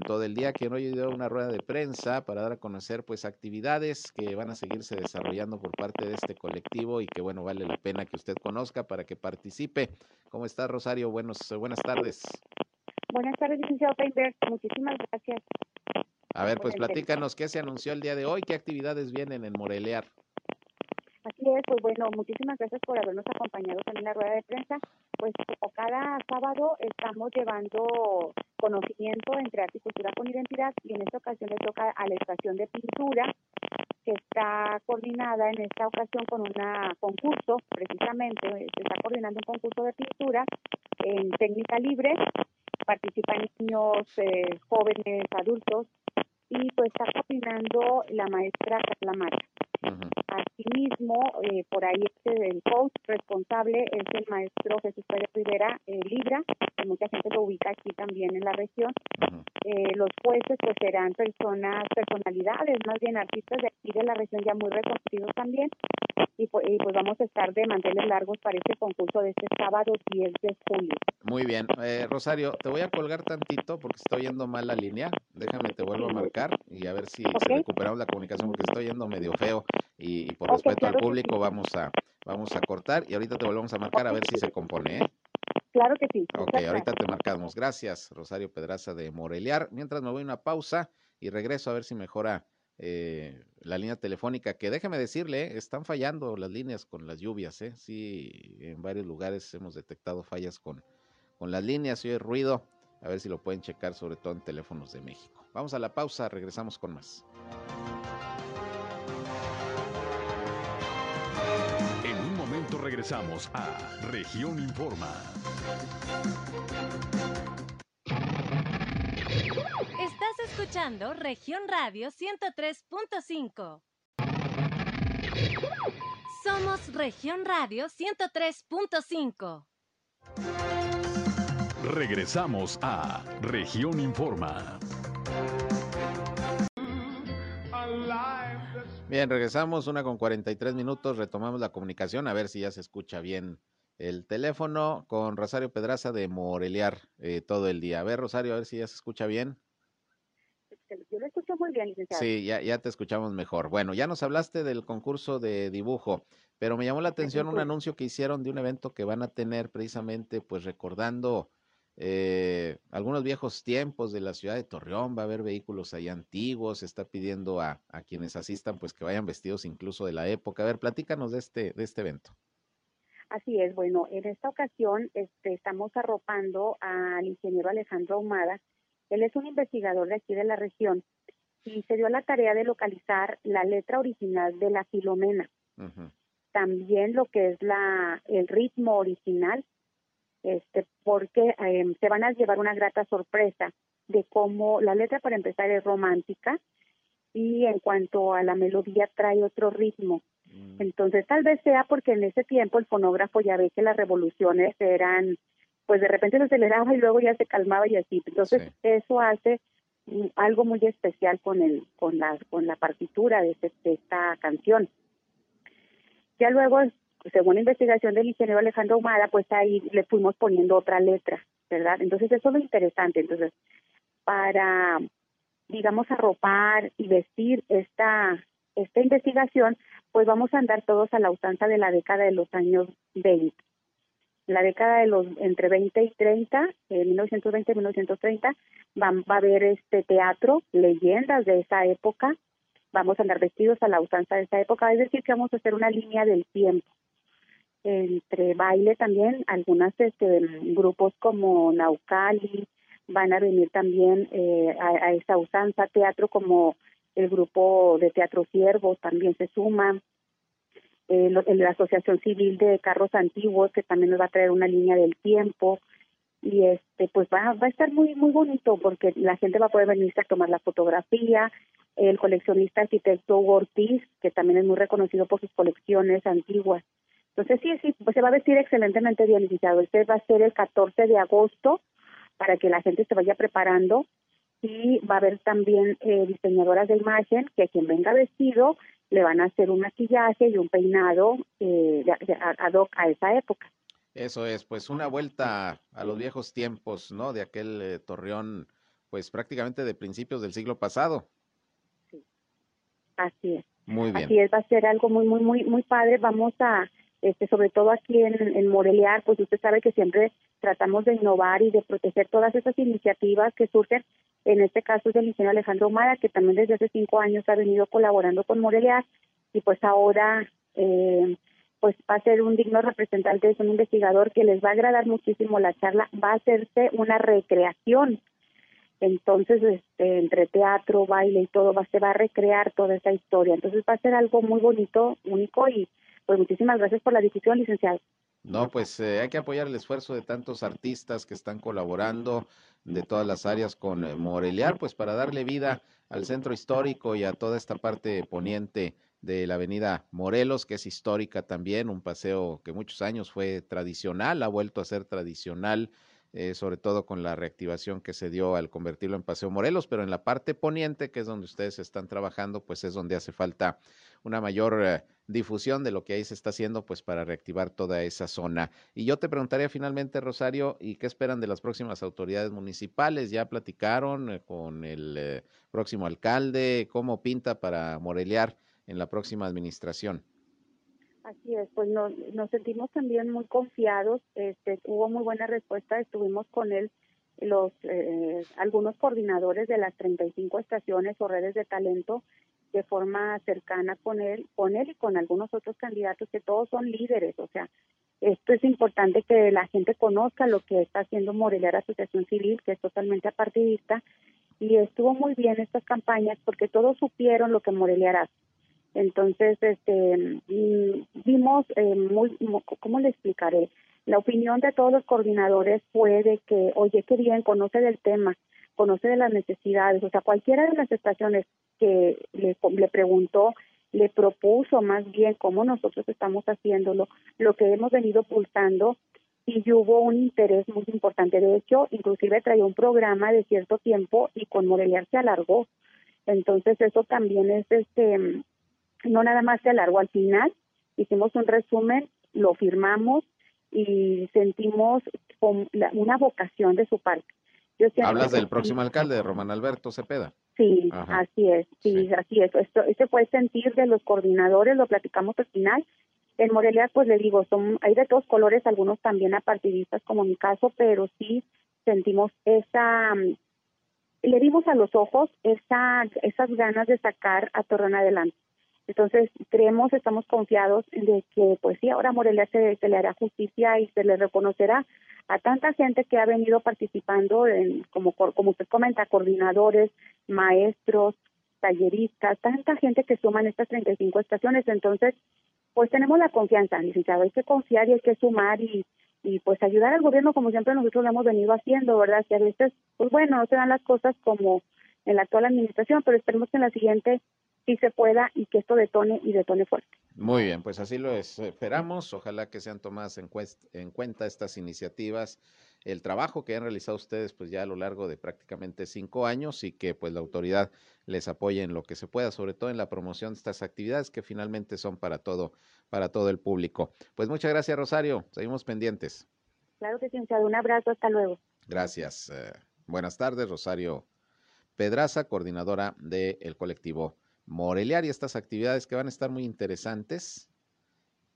todo el día que hoy dio una rueda de prensa para dar a conocer pues actividades que van a seguirse desarrollando por parte de este colectivo y que bueno vale la pena que usted conozca para que participe. ¿Cómo está Rosario? Buenos, buenas tardes. Buenas tardes, licenciado Peinberg. Muchísimas gracias. A ver, pues platícanos qué se anunció el día de hoy, qué actividades vienen en Morelear. Así es, pues bueno, muchísimas gracias por habernos acompañado en la rueda de prensa. Pues cada sábado estamos llevando conocimiento entre arte y cultura con identidad y en esta ocasión le toca a la estación de pintura que está coordinada en esta ocasión con un concurso, precisamente, se está coordinando un concurso de pintura en técnica libre, participan niños, eh, jóvenes, adultos y pues está coordinando la maestra Carla. Asimismo, eh, por ahí este, el coach responsable es el maestro Jesús Pérez Rivera eh, Libra, que mucha gente lo ubica aquí también en la región. Eh, los jueces pues serán personas, personalidades, más bien artistas de aquí de la región ya muy reconocidos también. Y, pues, y pues vamos a estar de mantener largos para este concurso de este sábado 10 de julio. Muy bien. Eh, Rosario, te voy a colgar tantito porque estoy yendo mal la línea. Déjame, te vuelvo a marcar y a ver si, recuperamos la comunicación porque estoy yendo medio feo y, por respeto al público vamos a vamos a cortar y ahorita te volvemos a marcar a ver si se compone. ¿eh? Claro que sí. Ok, ahorita te marcamos. Gracias, Rosario Pedraza de Moreliar. Mientras me voy a una pausa y regreso a ver si mejora eh, la línea telefónica, que déjeme decirle, están fallando las líneas con las lluvias, ¿eh? Sí, en varios lugares hemos detectado fallas con, con las líneas y el ruido. A ver si lo pueden checar, sobre todo en teléfonos de México. Vamos a la pausa, regresamos con más. Momento regresamos a Región Informa. Estás escuchando Región Radio 103.5. Somos Región Radio 103.5. Regresamos a Región Informa. Bien, regresamos, una con 43 minutos, retomamos la comunicación, a ver si ya se escucha bien el teléfono con Rosario Pedraza de Moreliar eh, todo el día. A ver, Rosario, a ver si ya se escucha bien. Yo lo escucho muy bien, licenciado. Sí, ya, ya te escuchamos mejor. Bueno, ya nos hablaste del concurso de dibujo, pero me llamó la atención un anuncio que hicieron de un evento que van a tener precisamente, pues recordando eh, algunos viejos tiempos de la ciudad de Torreón, va a haber vehículos ahí antiguos, se está pidiendo a, a, quienes asistan pues que vayan vestidos incluso de la época. A ver, platícanos de este, de este evento. Así es, bueno, en esta ocasión este, estamos arropando al ingeniero Alejandro Ahumada. Él es un investigador de aquí de la región y se dio la tarea de localizar la letra original de la Filomena. También lo que es la el ritmo original este, porque eh, se van a llevar una grata sorpresa de cómo la letra para empezar es romántica y en cuanto a la melodía trae otro ritmo. Mm. Entonces tal vez sea porque en ese tiempo el fonógrafo ya ve que las revoluciones eran, pues de repente se aceleraba y luego ya se calmaba y así. Entonces eso hace mm, algo muy especial con el con la con la partitura de, este, de esta canción. Ya luego según la investigación del ingeniero Alejandro Humada, pues ahí le fuimos poniendo otra letra, ¿verdad? Entonces eso es lo interesante. Entonces, para, digamos, arropar y vestir esta, esta investigación, pues vamos a andar todos a la usanza de la década de los años 20. La década de los entre 20 y 30, en 1920 y 1930, va, va a haber este teatro, leyendas de esa época, vamos a andar vestidos a la usanza de esa época, es decir, que vamos a hacer una línea del tiempo entre baile también, algunas este, grupos como Naucali van a venir también eh, a, esa usanza, teatro como el grupo de Teatro Ciervos también se suma, eh, la Asociación Civil de Carros Antiguos que también nos va a traer una línea del tiempo. Y este pues va, va a estar muy muy bonito porque la gente va a poder venirse a tomar la fotografía, el coleccionista arquitecto Ortiz, que también es muy reconocido por sus colecciones antiguas, entonces, sí, sí, pues se va a vestir excelentemente bien, licenciado. Este va a ser el 14 de agosto para que la gente se vaya preparando y va a haber también eh, diseñadoras de imagen que a quien venga vestido le van a hacer un maquillaje y un peinado eh, ad hoc a esa época. Eso es, pues una vuelta a los viejos tiempos, ¿no? De aquel eh, torreón, pues prácticamente de principios del siglo pasado. Sí, así es. Muy bien. Así es, va a ser algo muy, muy, muy, muy padre. Vamos a este, sobre todo aquí en, en Moreliar, pues usted sabe que siempre tratamos de innovar y de proteger todas esas iniciativas que surgen. En este caso es del ingeniero Alejandro Mara, que también desde hace cinco años ha venido colaborando con Moreliar y pues ahora eh, pues va a ser un digno representante, es un investigador que les va a agradar muchísimo la charla, va a hacerse una recreación. Entonces, este, entre teatro, baile y todo, va, se va a recrear toda esa historia. Entonces va a ser algo muy bonito, único y pues muchísimas gracias por la discusión, licenciado. No, pues eh, hay que apoyar el esfuerzo de tantos artistas que están colaborando de todas las áreas con eh, Moreliar, pues para darle vida al centro histórico y a toda esta parte poniente de la avenida Morelos, que es histórica también, un paseo que muchos años fue tradicional, ha vuelto a ser tradicional, eh, sobre todo con la reactivación que se dio al convertirlo en Paseo Morelos, pero en la parte poniente, que es donde ustedes están trabajando, pues es donde hace falta una mayor eh, difusión de lo que ahí se está haciendo, pues para reactivar toda esa zona. Y yo te preguntaría finalmente, Rosario, ¿y qué esperan de las próximas autoridades municipales? ¿Ya platicaron eh, con el próximo alcalde? ¿Cómo pinta para morelear en la próxima administración. Así es, pues nos, nos sentimos también muy confiados, este, hubo muy buena respuesta, estuvimos con él los eh, algunos coordinadores de las 35 estaciones o redes de talento de forma cercana con él, con él y con algunos otros candidatos que todos son líderes, o sea, esto es importante que la gente conozca lo que está haciendo Morelia Asociación Civil, que es totalmente apartidista, y estuvo muy bien estas campañas porque todos supieron lo que Morelia hace entonces, este, mm, vimos eh, muy, ¿cómo le explicaré? La opinión de todos los coordinadores fue de que, oye, qué bien, conoce del tema, conoce de las necesidades, o sea, cualquiera de las estaciones que le, le preguntó, le propuso más bien cómo nosotros estamos haciéndolo, lo que hemos venido pulsando y hubo un interés muy importante. De hecho, inclusive traía un programa de cierto tiempo y con Morelia se alargó. Entonces, eso también es este no nada más se alargó al final, hicimos un resumen, lo firmamos y sentimos una vocación de su parte. Hablas del próximo alcalde, de Román Alberto Cepeda. Sí, así es, sí, así es. Esto, este fue el sentir de los coordinadores, lo platicamos al final. En Morelia, pues le digo, son, hay de todos colores, algunos también apartidistas, como mi caso, pero sí sentimos esa, le dimos a los ojos esa, esas ganas de sacar a Torreón adelante. Entonces, creemos, estamos confiados de que, pues sí, ahora Morelia se, le hará justicia y se le reconocerá a tanta gente que ha venido participando, en, como, como usted comenta, coordinadores, maestros, talleristas, tanta gente que suman estas 35 estaciones. Entonces, pues tenemos la confianza, licenciado, hay que confiar y hay que sumar y, y pues ayudar al gobierno como siempre nosotros lo hemos venido haciendo, ¿verdad? Que a veces, pues bueno, no se dan las cosas como en la actual administración, pero esperemos que en la siguiente sí se pueda y que esto detone y detone fuerte. Muy bien, pues así lo esperamos. Ojalá que sean tomadas en, en, cuenta estas iniciativas, el trabajo que han realizado ustedes pues ya a lo largo de prácticamente cinco años y que pues la autoridad les apoye en lo que se pueda, sobre todo en la promoción de estas actividades que finalmente son para todo, para todo el público. Pues muchas gracias Rosario, seguimos pendientes. Claro que sí, un abrazo, hasta luego. Gracias. Eh, buenas tardes, Rosario Pedraza, coordinadora del colectivo morelear y estas actividades que van a estar muy interesantes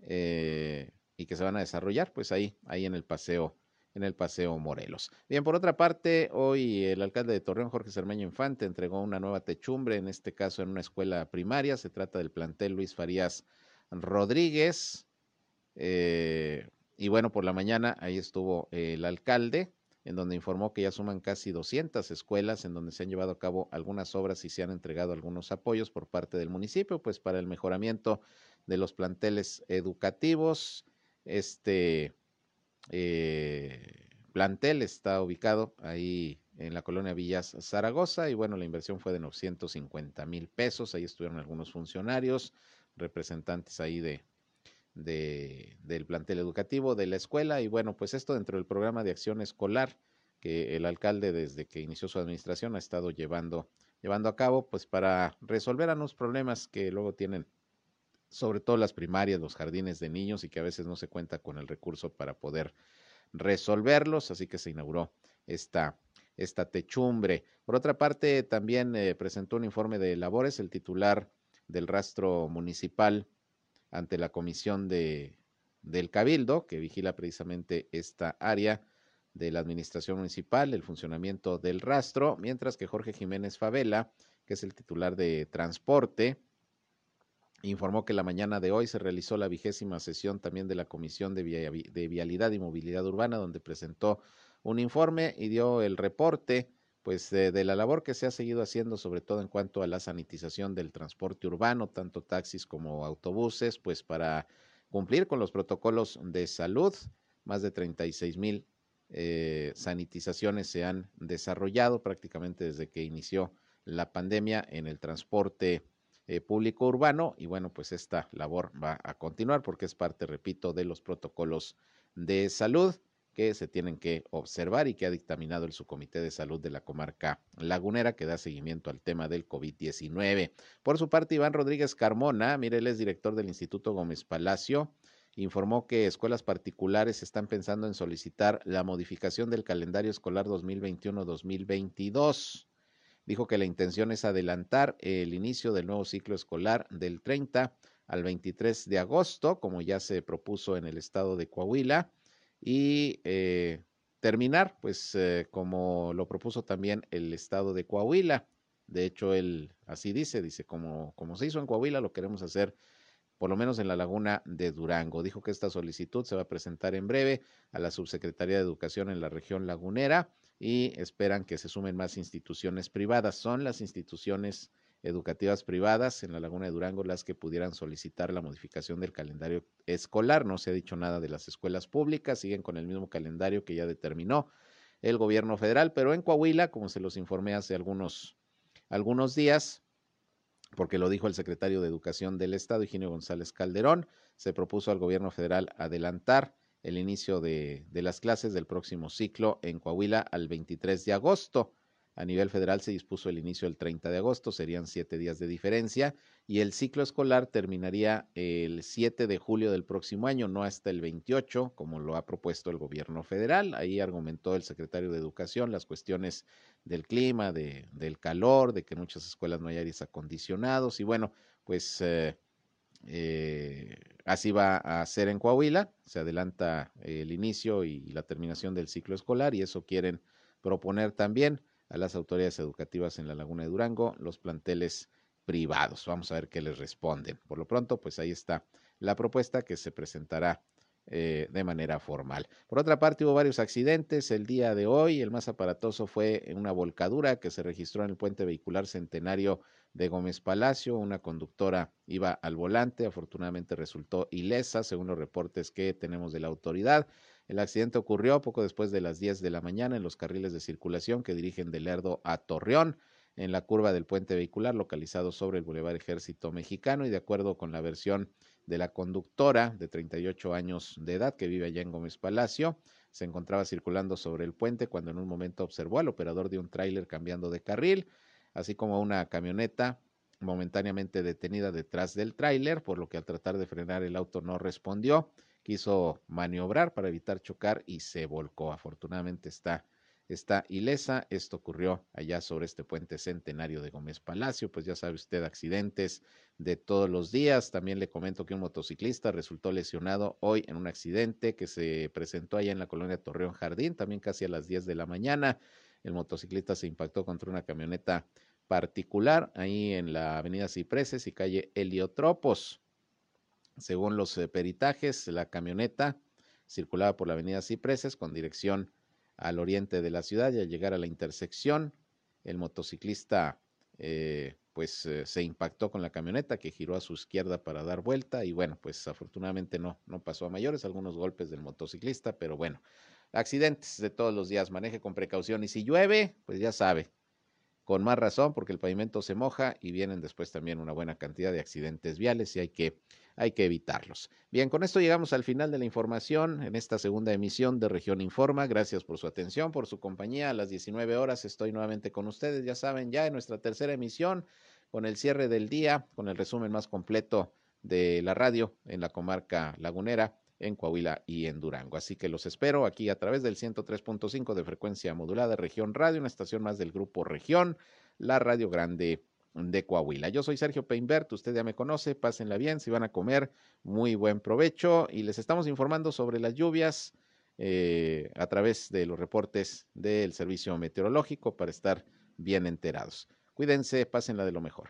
eh, y que se van a desarrollar pues ahí, ahí en el paseo, en el paseo Morelos. Bien, por otra parte, hoy el alcalde de Torreón, Jorge Cermeño Infante, entregó una nueva techumbre, en este caso en una escuela primaria, se trata del plantel Luis Farías Rodríguez. Eh, y bueno, por la mañana ahí estuvo el alcalde en donde informó que ya suman casi 200 escuelas en donde se han llevado a cabo algunas obras y se han entregado algunos apoyos por parte del municipio, pues para el mejoramiento de los planteles educativos. Este eh, plantel está ubicado ahí en la colonia Villas Zaragoza y bueno, la inversión fue de 950 mil pesos. Ahí estuvieron algunos funcionarios, representantes ahí de, de, del plantel educativo de la escuela y bueno, pues esto dentro del programa de acción escolar que el alcalde desde que inició su administración ha estado llevando, llevando a cabo pues para resolver algunos problemas que luego tienen sobre todo las primarias, los jardines de niños y que a veces no se cuenta con el recurso para poder resolverlos, así que se inauguró esta, esta techumbre. Por otra parte, también eh, presentó un informe de labores el titular del rastro municipal ante la comisión de, del Cabildo, que vigila precisamente esta área de la Administración Municipal, el funcionamiento del rastro, mientras que Jorge Jiménez Favela, que es el titular de Transporte, informó que la mañana de hoy se realizó la vigésima sesión también de la Comisión de, de Vialidad y Movilidad Urbana, donde presentó un informe y dio el reporte pues de, la labor que se ha seguido haciendo, sobre todo en cuanto a la sanitización del transporte urbano, tanto taxis como autobuses, pues para cumplir con los protocolos de salud. Más de 36 mil eh, sanitizaciones se han desarrollado prácticamente desde que inició la pandemia en el transporte eh, público urbano y bueno, pues esta labor va a continuar porque es parte, repito, de los protocolos de salud que se tienen que observar y que ha dictaminado el subcomité de salud de la comarca lagunera que da seguimiento al tema del COVID-19. Por su parte, Iván Rodríguez Carmona, mire, él es director del Instituto Gómez Palacio, informó que escuelas particulares están pensando en solicitar la modificación del calendario escolar 2021-2022. Dijo que la intención es adelantar el inicio del nuevo ciclo escolar del 30 al 23 de agosto, como ya se propuso en el estado de Coahuila y eh, terminar, pues eh, como lo propuso también el estado de Coahuila. De hecho, él así dice, dice, como, como se hizo en Coahuila, lo queremos hacer por lo menos en la laguna de Durango. Dijo que esta solicitud se va a presentar en breve a la Subsecretaría de Educación en la región lagunera y esperan que se sumen más instituciones privadas. Son las instituciones educativas privadas en la Laguna de Durango las que pudieran solicitar la modificación del calendario escolar. No se ha dicho nada de las escuelas públicas, siguen con el mismo calendario que ya determinó el gobierno federal, pero en Coahuila, como se los informé hace algunos, algunos días, porque lo dijo el secretario de Educación del Estado, Higinio González Calderón, se propuso al gobierno federal adelantar el inicio de, de las clases del próximo ciclo en Coahuila al 23 de agosto. A nivel federal se dispuso el inicio el 30 de agosto, serían siete días de diferencia, y el ciclo escolar terminaría el 7 de julio del próximo año, no hasta el 28, como lo ha propuesto el gobierno federal. Ahí argumentó el secretario de Educación las cuestiones del clima, de, del calor, de que en muchas escuelas no hay aires acondicionados, y bueno, pues eh, eh, así va a ser en Coahuila, se adelanta el inicio y la terminación del ciclo escolar, y eso quieren proponer también a las autoridades educativas en la Laguna de Durango, los planteles privados. Vamos a ver qué les responden. Por lo pronto, pues ahí está la propuesta que se presentará eh, de manera formal. Por otra parte, hubo varios accidentes el día de hoy. El más aparatoso fue una volcadura que se registró en el puente vehicular centenario de Gómez Palacio. Una conductora iba al volante, afortunadamente resultó ilesa, según los reportes que tenemos de la autoridad. El accidente ocurrió poco después de las 10 de la mañana en los carriles de circulación que dirigen de Lerdo a Torreón, en la curva del puente vehicular localizado sobre el Boulevard Ejército Mexicano y de acuerdo con la versión de la conductora de 38 años de edad que vive allá en Gómez Palacio, se encontraba circulando sobre el puente cuando en un momento observó al operador de un tráiler cambiando de carril, así como una camioneta momentáneamente detenida detrás del tráiler, por lo que al tratar de frenar el auto no respondió quiso maniobrar para evitar chocar y se volcó. Afortunadamente está, está ilesa. Esto ocurrió allá sobre este puente centenario de Gómez Palacio. Pues ya sabe usted, accidentes de todos los días. También le comento que un motociclista resultó lesionado hoy en un accidente que se presentó allá en la colonia Torreón Jardín, también casi a las 10 de la mañana. El motociclista se impactó contra una camioneta particular ahí en la avenida Cipreses y calle Heliotropos. Según los eh, peritajes, la camioneta circulaba por la avenida Cipreses con dirección al oriente de la ciudad y al llegar a la intersección, el motociclista eh, pues eh, se impactó con la camioneta que giró a su izquierda para dar vuelta y bueno, pues afortunadamente no, no pasó a mayores, algunos golpes del motociclista, pero bueno, accidentes de todos los días, maneje con precaución y si llueve, pues ya sabe, con más razón porque el pavimento se moja y vienen después también una buena cantidad de accidentes viales y hay que hay que evitarlos. Bien, con esto llegamos al final de la información en esta segunda emisión de Región Informa. Gracias por su atención, por su compañía. A las 19 horas estoy nuevamente con ustedes, ya saben, ya en nuestra tercera emisión con el cierre del día, con el resumen más completo de la radio en la comarca lagunera en Coahuila y en Durango. Así que los espero aquí a través del 103.5 de frecuencia modulada Región Radio, una estación más del grupo Región, la Radio Grande de Coahuila. Yo soy Sergio Peinbert, usted ya me conoce, pásenla bien, si van a comer, muy buen provecho y les estamos informando sobre las lluvias eh, a través de los reportes del servicio meteorológico para estar bien enterados. Cuídense, pásenla de lo mejor.